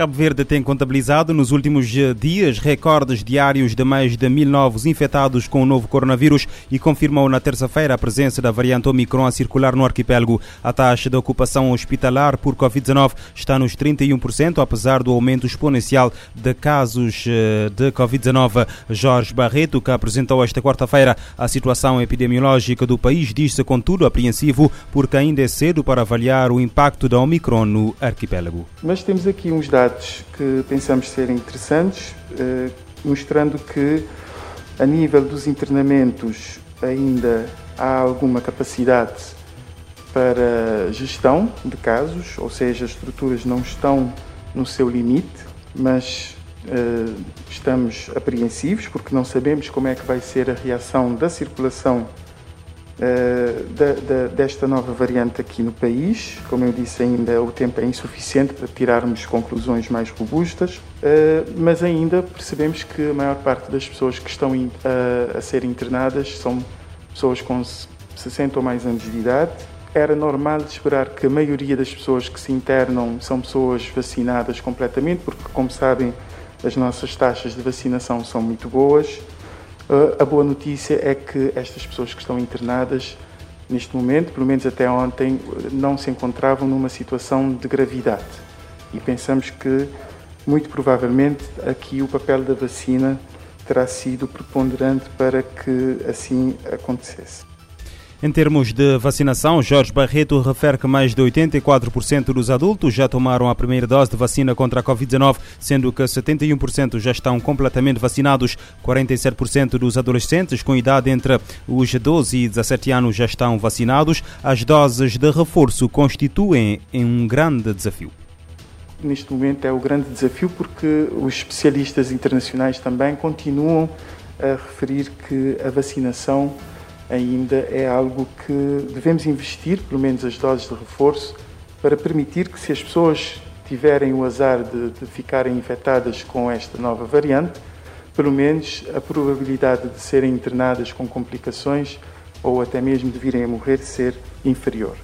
Cabo Verde tem contabilizado nos últimos dias recordes diários de mais de mil novos infectados com o novo coronavírus e confirmou na terça-feira a presença da variante Omicron a circular no arquipélago. A taxa de ocupação hospitalar por Covid-19 está nos 31%, apesar do aumento exponencial de casos eh, de Covid-19. Jorge Barreto, que apresentou esta quarta-feira a situação epidemiológica do país, diz-se, contudo, apreensivo porque ainda é cedo para avaliar o impacto da Omicron no arquipélago. Mas temos aqui uns dados que pensamos serem interessantes, eh, mostrando que, a nível dos internamentos, ainda há alguma capacidade para gestão de casos, ou seja, as estruturas não estão no seu limite, mas uh, estamos apreensivos porque não sabemos como é que vai ser a reação da circulação da, desta nova variante aqui no país. Como eu disse, ainda o tempo é insuficiente para tirarmos conclusões mais robustas, uh, mas ainda percebemos que a maior parte das pessoas que estão in, uh, a ser internadas são pessoas com 60 ou mais anos de idade. Era normal esperar que a maioria das pessoas que se internam são pessoas vacinadas completamente, porque, como sabem, as nossas taxas de vacinação são muito boas. A boa notícia é que estas pessoas que estão internadas neste momento, pelo menos até ontem, não se encontravam numa situação de gravidade. E pensamos que, muito provavelmente, aqui o papel da vacina terá sido preponderante para que assim acontecesse. Em termos de vacinação, Jorge Barreto refere que mais de 84% dos adultos já tomaram a primeira dose de vacina contra a Covid-19, sendo que 71% já estão completamente vacinados. 47% dos adolescentes com idade entre os 12 e 17 anos já estão vacinados. As doses de reforço constituem um grande desafio neste momento é o grande desafio porque os especialistas internacionais também continuam a referir que a vacinação ainda é algo que devemos investir, pelo menos as doses de reforço, para permitir que, se as pessoas tiverem o azar de, de ficarem infectadas com esta nova variante, pelo menos a probabilidade de serem internadas com complicações ou até mesmo de virem a morrer ser inferior.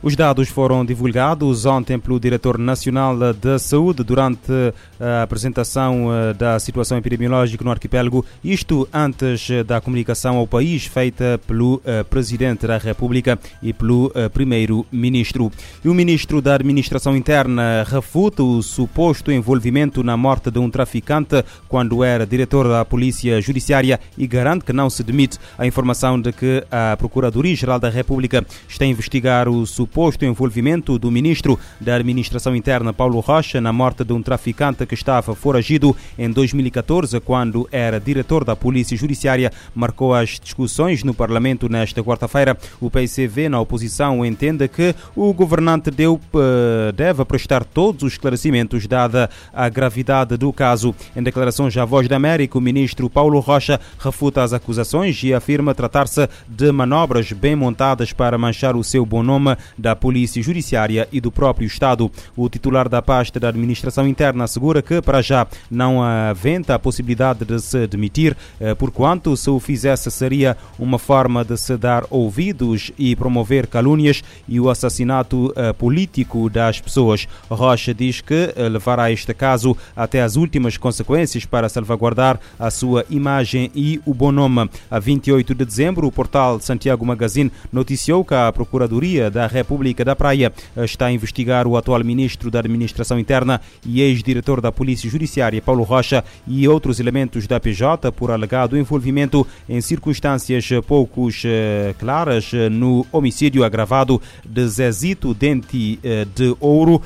Os dados foram divulgados ontem pelo Diretor Nacional da Saúde durante a apresentação eh, da situação epidemiológica no arquipélago, isto antes da comunicação ao país feita pelo eh, Presidente da República e pelo eh, Primeiro-Ministro. E o Ministro da Administração Interna refuta o suposto envolvimento na morte de um traficante quando era diretor da Polícia Judiciária e garante que não se demite a informação de que a Procuradoria-Geral da República está a investigar o suposto suposto envolvimento do ministro da Administração Interna, Paulo Rocha, na morte de um traficante que estava foragido em 2014, quando era diretor da Polícia Judiciária, marcou as discussões no Parlamento nesta quarta-feira. O PCV, na oposição, entende que o governante deu, eh, deve prestar todos os esclarecimentos, dada a gravidade do caso. Em declarações à Voz da América, o ministro Paulo Rocha refuta as acusações e afirma tratar-se de manobras bem montadas para manchar o seu bom nome da Polícia Judiciária e do próprio Estado. O titular da pasta da Administração Interna assegura que, para já, não aventa a possibilidade de se demitir, eh, porquanto, se o fizesse, seria uma forma de se dar ouvidos e promover calúnias e o assassinato eh, político das pessoas. Rocha diz que eh, levará este caso até as últimas consequências para salvaguardar a sua imagem e o bom nome. A 28 de dezembro, o portal Santiago Magazine noticiou que a Procuradoria da República República da Praia está a investigar o atual ministro da Administração Interna e ex-diretor da Polícia Judiciária, Paulo Rocha, e outros elementos da PJ por alegado envolvimento em circunstâncias poucos eh, claras eh, no homicídio agravado de Zezito Dente eh, de Ouro,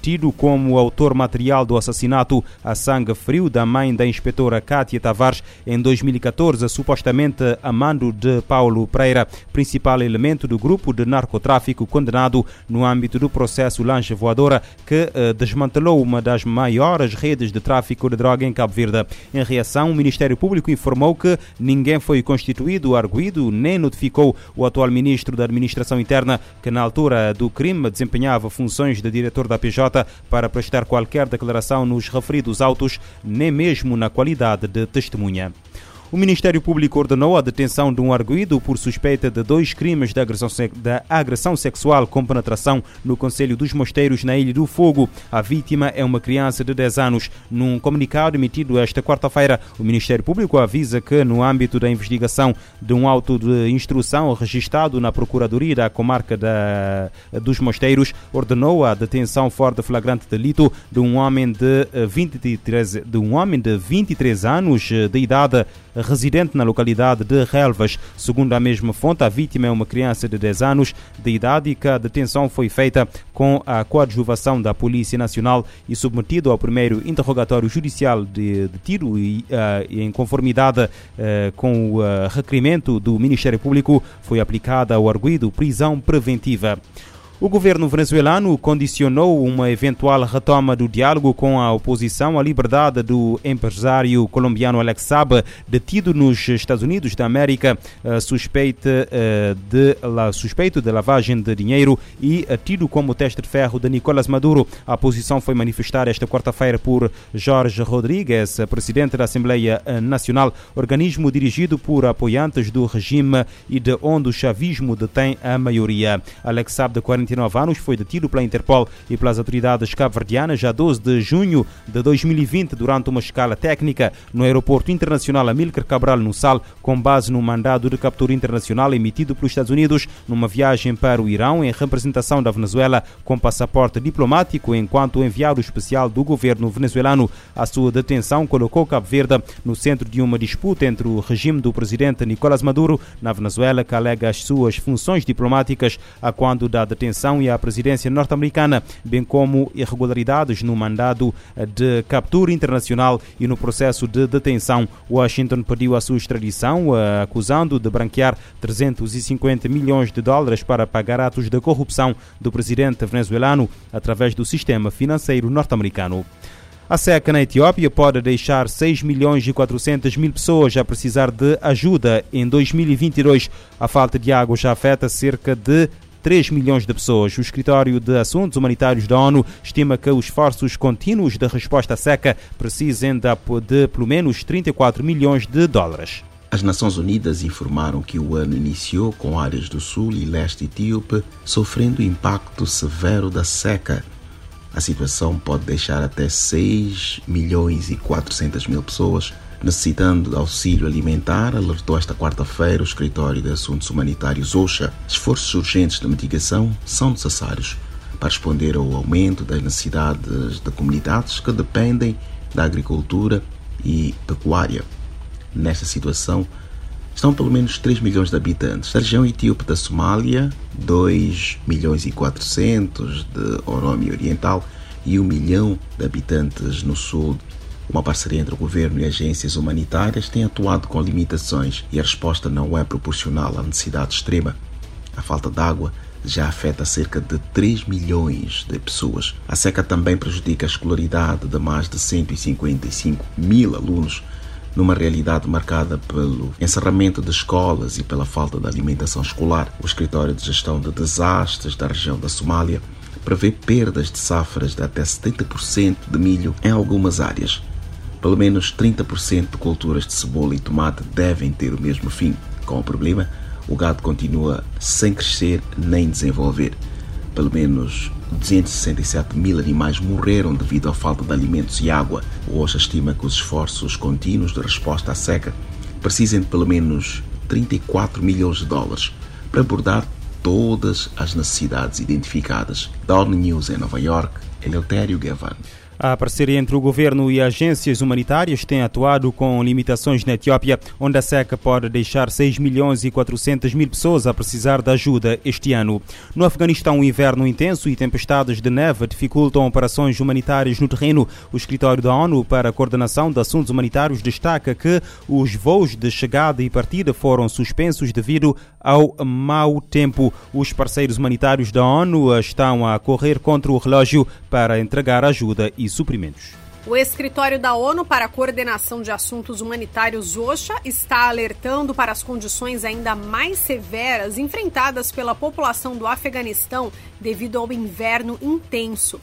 tido como autor material do assassinato a sangue frio da mãe da inspetora Cátia Tavares em 2014, supostamente a mando de Paulo Pereira, principal elemento do grupo de narcotráfico condenado no âmbito do processo Lanche Voadora, que eh, desmantelou uma das maiores redes de tráfico de droga em Cabo Verde. Em reação, o Ministério Público informou que ninguém foi constituído, arguído, nem notificou o atual ministro da Administração Interna, que na altura do crime desempenhava funções de diretor da PJ, para prestar qualquer declaração nos referidos autos, nem mesmo na qualidade de testemunha. O Ministério Público ordenou a detenção de um arguído por suspeita de dois crimes de agressão, de agressão sexual com penetração no Conselho dos Mosteiros, na Ilha do Fogo. A vítima é uma criança de 10 anos. Num comunicado emitido esta quarta-feira, o Ministério Público avisa que, no âmbito da investigação de um auto de instrução registrado na Procuradoria da Comarca da, dos Mosteiros, ordenou a detenção fora de flagrante delito de um homem de 23, de um homem de 23 anos de idade residente na localidade de Relvas. Segundo a mesma fonte, a vítima é uma criança de 10 anos de idade e que a detenção foi feita com a coadjuvação da Polícia Nacional e submetido ao primeiro interrogatório judicial de, de tiro e, uh, em conformidade uh, com o uh, requerimento do Ministério Público, foi aplicada ao arguido prisão preventiva. O governo venezuelano condicionou uma eventual retoma do diálogo com a oposição à liberdade do empresário colombiano Alex Saab, detido nos Estados Unidos da América, suspeito de, suspeito de lavagem de dinheiro e tido como teste de ferro de Nicolás Maduro. A posição foi manifestada esta quarta-feira por Jorge Rodrigues, presidente da Assembleia Nacional, organismo dirigido por apoiantes do regime e de onde o chavismo detém a maioria. Alex Saab, de 40 29 anos, foi detido pela Interpol e pelas autoridades cabo-verdianas a 12 de junho de 2020 durante uma escala técnica no aeroporto internacional Amílcar Cabral no Sal, com base no mandado de captura internacional emitido pelos Estados Unidos numa viagem para o Irão em representação da Venezuela com passaporte diplomático, enquanto enviado especial do governo venezuelano a sua detenção colocou Cabo Verde no centro de uma disputa entre o regime do presidente Nicolás Maduro na Venezuela, que alega as suas funções diplomáticas a quando da detenção e à presidência norte-americana, bem como irregularidades no mandado de captura internacional e no processo de detenção. Washington pediu a sua extradição, acusando de branquear 350 milhões de dólares para pagar atos de corrupção do presidente venezuelano através do sistema financeiro norte-americano. A seca na Etiópia pode deixar 6 milhões e 400 mil pessoas a precisar de ajuda em 2022. A falta de água já afeta cerca de 3 milhões de pessoas. O Escritório de Assuntos Humanitários da ONU estima que os esforços contínuos de resposta seca precisem de, de pelo menos 34 milhões de dólares. As Nações Unidas informaram que o ano iniciou com áreas do sul e leste etíope sofrendo impacto severo da seca. A situação pode deixar até 6 milhões e 400 mil pessoas necessitando de auxílio alimentar, alertou esta quarta-feira o Escritório de Assuntos Humanitários OSHA. Esforços urgentes de mitigação são necessários para responder ao aumento das necessidades de comunidades que dependem da agricultura e pecuária. Nesta situação, estão pelo menos 3 milhões de habitantes. Da região etíope da Somália, 2 milhões e 400 de Oromia Oriental e 1 milhão de habitantes no sul uma parceria entre o governo e agências humanitárias tem atuado com limitações e a resposta não é proporcional à necessidade extrema. A falta de água já afeta cerca de 3 milhões de pessoas. A seca também prejudica a escolaridade de mais de 155 mil alunos, numa realidade marcada pelo encerramento de escolas e pela falta de alimentação escolar. O Escritório de Gestão de Desastres da região da Somália prevê perdas de safras de até 70% de milho em algumas áreas. Pelo menos 30% de culturas de cebola e tomate devem ter o mesmo fim. Com o problema, o gado continua sem crescer nem desenvolver. Pelo menos 267 mil animais morreram devido à falta de alimentos e água. OSHA estima que os esforços contínuos de resposta à seca precisem de pelo menos 34 milhões de dólares para abordar todas as necessidades identificadas. Da News em Nova York, Eleutério Gavan. A parceria entre o governo e agências humanitárias tem atuado com limitações na Etiópia, onde a seca pode deixar 6 milhões e 400 mil pessoas a precisar de ajuda este ano. No Afeganistão, o inverno intenso e tempestades de neve dificultam operações humanitárias no terreno. O escritório da ONU para a coordenação de assuntos humanitários destaca que os voos de chegada e partida foram suspensos devido ao mau tempo. Os parceiros humanitários da ONU estão a correr contra o relógio para entregar ajuda e suprimentos. O escritório da ONU para a Coordenação de Assuntos Humanitários OSHA está alertando para as condições ainda mais severas enfrentadas pela população do Afeganistão devido ao inverno intenso.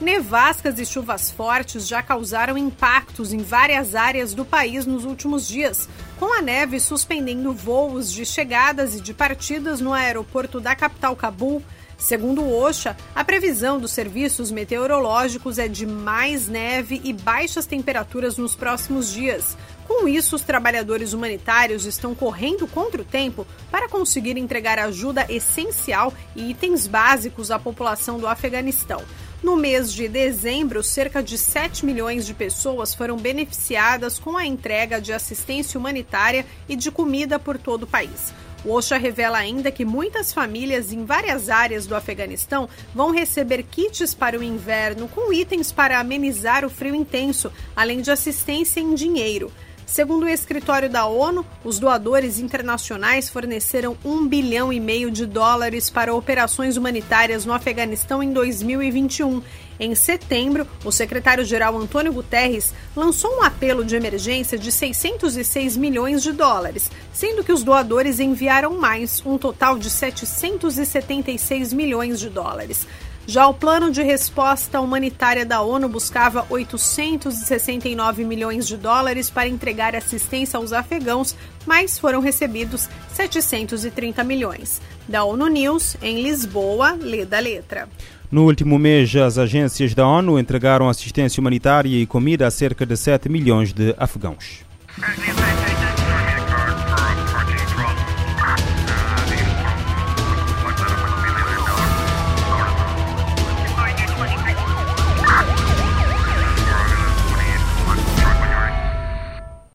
Nevascas e chuvas fortes já causaram impactos em várias áreas do país nos últimos dias, com a neve suspendendo voos de chegadas e de partidas no aeroporto da capital Cabul. Segundo o OSHA, a previsão dos serviços meteorológicos é de mais neve e baixas temperaturas nos próximos dias. Com isso, os trabalhadores humanitários estão correndo contra o tempo para conseguir entregar ajuda essencial e itens básicos à população do Afeganistão. No mês de dezembro, cerca de 7 milhões de pessoas foram beneficiadas com a entrega de assistência humanitária e de comida por todo o país. O OSHA revela ainda que muitas famílias em várias áreas do Afeganistão vão receber kits para o inverno com itens para amenizar o frio intenso, além de assistência em dinheiro. Segundo o escritório da ONU, os doadores internacionais forneceram um bilhão e meio de dólares para operações humanitárias no Afeganistão em 2021. Em setembro, o secretário-geral Antônio Guterres lançou um apelo de emergência de 606 milhões de dólares, sendo que os doadores enviaram mais, um total de 776 milhões de dólares. Já o plano de resposta humanitária da ONU buscava 869 milhões de dólares para entregar assistência aos afegãos, mas foram recebidos 730 milhões. Da ONU News, em Lisboa, lê da letra. No último mês, as agências da ONU entregaram assistência humanitária e comida a cerca de 7 milhões de afegãos.